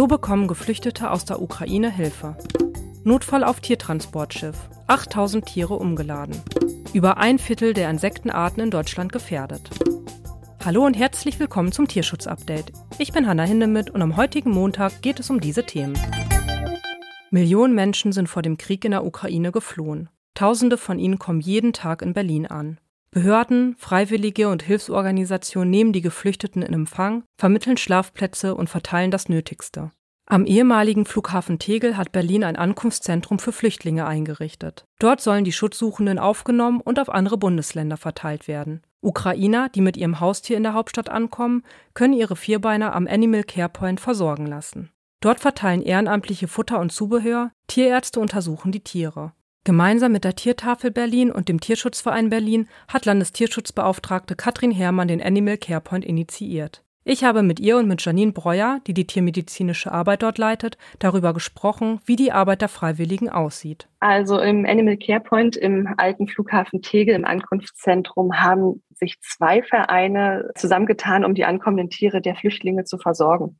So bekommen Geflüchtete aus der Ukraine Hilfe. Notfall auf Tiertransportschiff. 8000 Tiere umgeladen. Über ein Viertel der Insektenarten in Deutschland gefährdet. Hallo und herzlich willkommen zum Tierschutz-Update. Ich bin Hanna Hindemith und am heutigen Montag geht es um diese Themen. Millionen Menschen sind vor dem Krieg in der Ukraine geflohen. Tausende von ihnen kommen jeden Tag in Berlin an. Behörden, Freiwillige und Hilfsorganisationen nehmen die Geflüchteten in Empfang, vermitteln Schlafplätze und verteilen das Nötigste. Am ehemaligen Flughafen Tegel hat Berlin ein Ankunftszentrum für Flüchtlinge eingerichtet. Dort sollen die Schutzsuchenden aufgenommen und auf andere Bundesländer verteilt werden. Ukrainer, die mit ihrem Haustier in der Hauptstadt ankommen, können ihre Vierbeiner am Animal Care Point versorgen lassen. Dort verteilen Ehrenamtliche Futter und Zubehör, Tierärzte untersuchen die Tiere. Gemeinsam mit der Tiertafel Berlin und dem Tierschutzverein Berlin hat Landestierschutzbeauftragte Katrin Herrmann den Animal Care Point initiiert. Ich habe mit ihr und mit Janine Breuer, die die tiermedizinische Arbeit dort leitet, darüber gesprochen, wie die Arbeit der Freiwilligen aussieht. Also im Animal Care Point im alten Flughafen Tegel im Ankunftszentrum haben sich zwei Vereine zusammengetan, um die ankommenden Tiere der Flüchtlinge zu versorgen.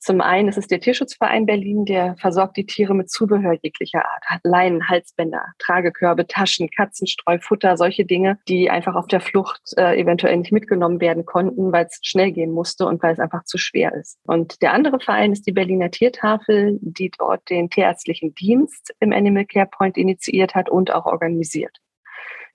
Zum einen ist es der Tierschutzverein Berlin, der versorgt die Tiere mit Zubehör jeglicher Art. Leinen, Halsbänder, Tragekörbe, Taschen, Katzenstreu, Futter, solche Dinge, die einfach auf der Flucht äh, eventuell nicht mitgenommen werden konnten, weil es schnell gehen musste und weil es einfach zu schwer ist. Und der andere Verein ist die Berliner Tiertafel, die dort den tierärztlichen Dienst im Animal Care Point initiiert hat und auch organisiert.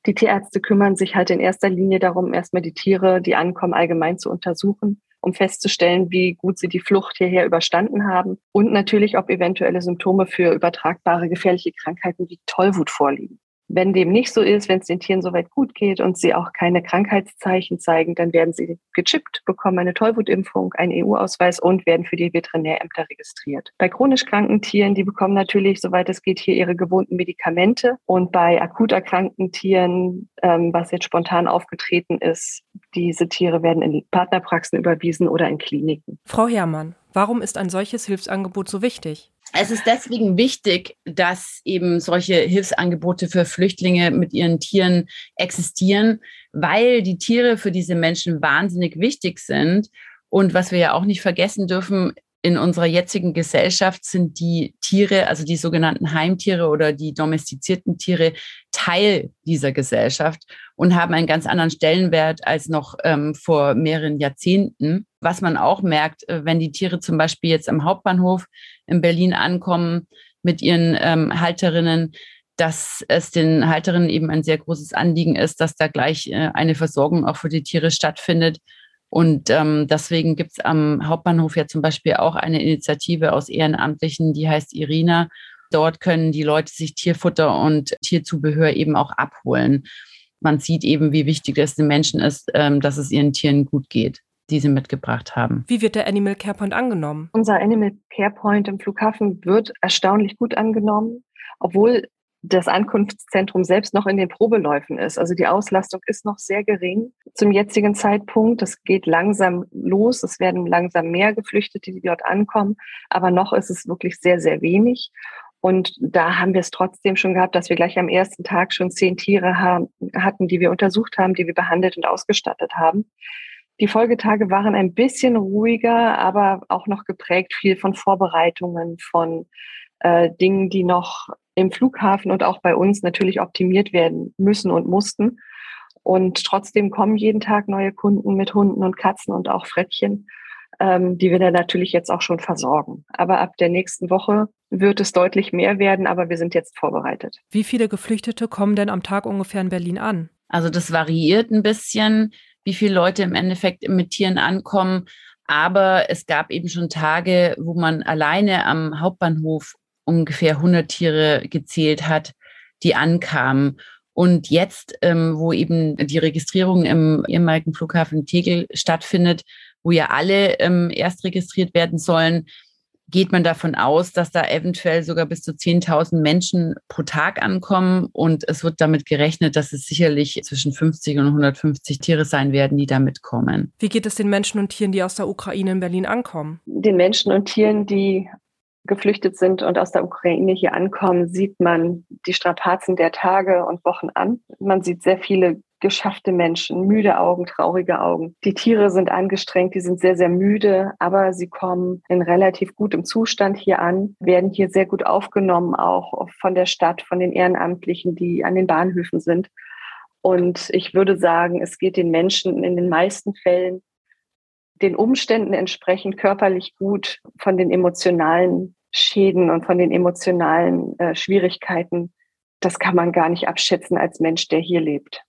Die Tierärzte kümmern sich halt in erster Linie darum, erstmal die Tiere, die ankommen, allgemein zu untersuchen um festzustellen, wie gut sie die Flucht hierher überstanden haben und natürlich, ob eventuelle Symptome für übertragbare gefährliche Krankheiten wie Tollwut vorliegen. Wenn dem nicht so ist, wenn es den Tieren soweit gut geht und sie auch keine Krankheitszeichen zeigen, dann werden sie gechippt, bekommen eine Tollwutimpfung, einen EU-Ausweis und werden für die Veterinärämter registriert. Bei chronisch kranken Tieren, die bekommen natürlich, soweit es geht, hier ihre gewohnten Medikamente. Und bei akut erkrankten Tieren, ähm, was jetzt spontan aufgetreten ist, diese Tiere werden in Partnerpraxen überwiesen oder in Kliniken. Frau Herrmann, warum ist ein solches Hilfsangebot so wichtig? Es ist deswegen wichtig, dass eben solche Hilfsangebote für Flüchtlinge mit ihren Tieren existieren, weil die Tiere für diese Menschen wahnsinnig wichtig sind. Und was wir ja auch nicht vergessen dürfen, in unserer jetzigen Gesellschaft sind die Tiere, also die sogenannten Heimtiere oder die domestizierten Tiere, Teil dieser Gesellschaft und haben einen ganz anderen Stellenwert als noch ähm, vor mehreren Jahrzehnten. Was man auch merkt, äh, wenn die Tiere zum Beispiel jetzt am Hauptbahnhof in Berlin ankommen mit ihren ähm, Halterinnen, dass es den Halterinnen eben ein sehr großes Anliegen ist, dass da gleich äh, eine Versorgung auch für die Tiere stattfindet und ähm, deswegen gibt es am Hauptbahnhof ja zum Beispiel auch eine Initiative aus Ehrenamtlichen, die heißt Irina. Dort können die Leute sich Tierfutter und Tierzubehör eben auch abholen. Man sieht eben, wie wichtig es den Menschen ist, ähm, dass es ihren Tieren gut geht die sie mitgebracht haben. Wie wird der Animal Care Point angenommen? Unser Animal Care Point im Flughafen wird erstaunlich gut angenommen, obwohl das Ankunftszentrum selbst noch in den Probeläufen ist. Also die Auslastung ist noch sehr gering zum jetzigen Zeitpunkt. Es geht langsam los. Es werden langsam mehr Geflüchtete, die dort ankommen. Aber noch ist es wirklich sehr, sehr wenig. Und da haben wir es trotzdem schon gehabt, dass wir gleich am ersten Tag schon zehn Tiere haben, hatten, die wir untersucht haben, die wir behandelt und ausgestattet haben. Die Folgetage waren ein bisschen ruhiger, aber auch noch geprägt viel von Vorbereitungen, von äh, Dingen, die noch im Flughafen und auch bei uns natürlich optimiert werden müssen und mussten. Und trotzdem kommen jeden Tag neue Kunden mit Hunden und Katzen und auch Frettchen, ähm, die wir dann natürlich jetzt auch schon versorgen. Aber ab der nächsten Woche wird es deutlich mehr werden, aber wir sind jetzt vorbereitet. Wie viele Geflüchtete kommen denn am Tag ungefähr in Berlin an? Also das variiert ein bisschen, wie viele Leute im Endeffekt mit Tieren ankommen. Aber es gab eben schon Tage, wo man alleine am Hauptbahnhof ungefähr 100 Tiere gezählt hat, die ankamen. Und jetzt, ähm, wo eben die Registrierung im ehemaligen Flughafen Tegel stattfindet, wo ja alle ähm, erst registriert werden sollen, geht man davon aus, dass da eventuell sogar bis zu 10.000 Menschen pro Tag ankommen. Und es wird damit gerechnet, dass es sicherlich zwischen 50 und 150 Tiere sein werden, die da mitkommen. Wie geht es den Menschen und Tieren, die aus der Ukraine in Berlin ankommen? Den Menschen und Tieren, die geflüchtet sind und aus der Ukraine hier ankommen, sieht man die Strapazen der Tage und Wochen an. Man sieht sehr viele geschaffte Menschen, müde Augen, traurige Augen. Die Tiere sind angestrengt, die sind sehr, sehr müde, aber sie kommen in relativ gutem Zustand hier an, werden hier sehr gut aufgenommen, auch von der Stadt, von den Ehrenamtlichen, die an den Bahnhöfen sind. Und ich würde sagen, es geht den Menschen in den meisten Fällen den Umständen entsprechend körperlich gut von den emotionalen Schäden und von den emotionalen äh, Schwierigkeiten. Das kann man gar nicht abschätzen als Mensch, der hier lebt.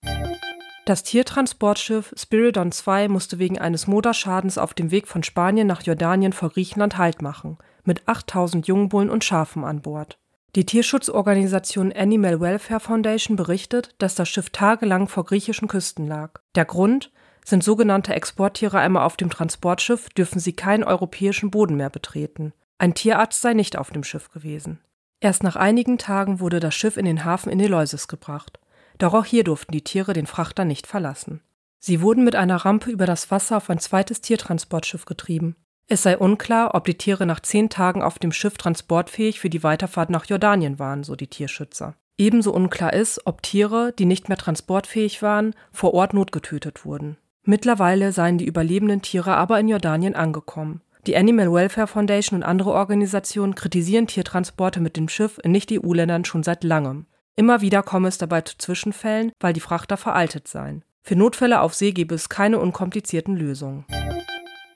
Das Tiertransportschiff Spiridon 2 musste wegen eines Moderschadens auf dem Weg von Spanien nach Jordanien vor Griechenland Halt machen, mit 8000 Jungbullen und Schafen an Bord. Die Tierschutzorganisation Animal Welfare Foundation berichtet, dass das Schiff tagelang vor griechischen Küsten lag. Der Grund? Sind sogenannte Exporttiere einmal auf dem Transportschiff, dürfen sie keinen europäischen Boden mehr betreten. Ein Tierarzt sei nicht auf dem Schiff gewesen. Erst nach einigen Tagen wurde das Schiff in den Hafen in Eleusis gebracht. Doch auch hier durften die Tiere den Frachter nicht verlassen. Sie wurden mit einer Rampe über das Wasser auf ein zweites Tiertransportschiff getrieben. Es sei unklar, ob die Tiere nach zehn Tagen auf dem Schiff transportfähig für die Weiterfahrt nach Jordanien waren, so die Tierschützer. Ebenso unklar ist, ob Tiere, die nicht mehr transportfähig waren, vor Ort notgetötet wurden. Mittlerweile seien die überlebenden Tiere aber in Jordanien angekommen. Die Animal Welfare Foundation und andere Organisationen kritisieren Tiertransporte mit dem Schiff in Nicht-EU-Ländern schon seit langem. Immer wieder komme es dabei zu Zwischenfällen, weil die Frachter veraltet seien. Für Notfälle auf See gebe es keine unkomplizierten Lösungen.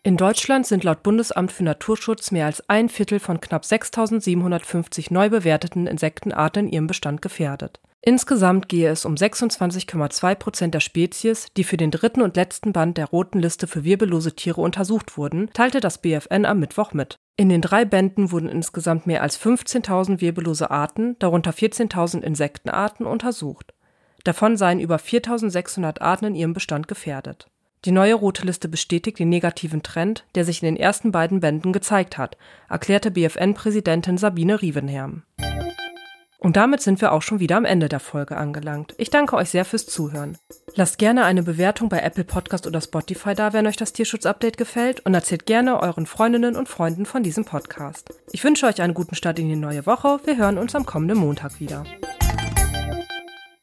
In Deutschland sind laut Bundesamt für Naturschutz mehr als ein Viertel von knapp 6.750 neu bewerteten Insektenarten in ihrem Bestand gefährdet. Insgesamt gehe es um 26,2 Prozent der Spezies, die für den dritten und letzten Band der Roten Liste für wirbellose Tiere untersucht wurden, teilte das BfN am Mittwoch mit. In den drei Bänden wurden insgesamt mehr als 15.000 wirbellose Arten, darunter 14.000 Insektenarten, untersucht. Davon seien über 4.600 Arten in ihrem Bestand gefährdet. Die neue Rote Liste bestätigt den negativen Trend, der sich in den ersten beiden Bänden gezeigt hat, erklärte BfN-Präsidentin Sabine Rievenherm. Und damit sind wir auch schon wieder am Ende der Folge angelangt. Ich danke euch sehr fürs Zuhören. Lasst gerne eine Bewertung bei Apple Podcast oder Spotify da, wenn euch das Tierschutzupdate gefällt und erzählt gerne euren Freundinnen und Freunden von diesem Podcast. Ich wünsche euch einen guten Start in die neue Woche. Wir hören uns am kommenden Montag wieder.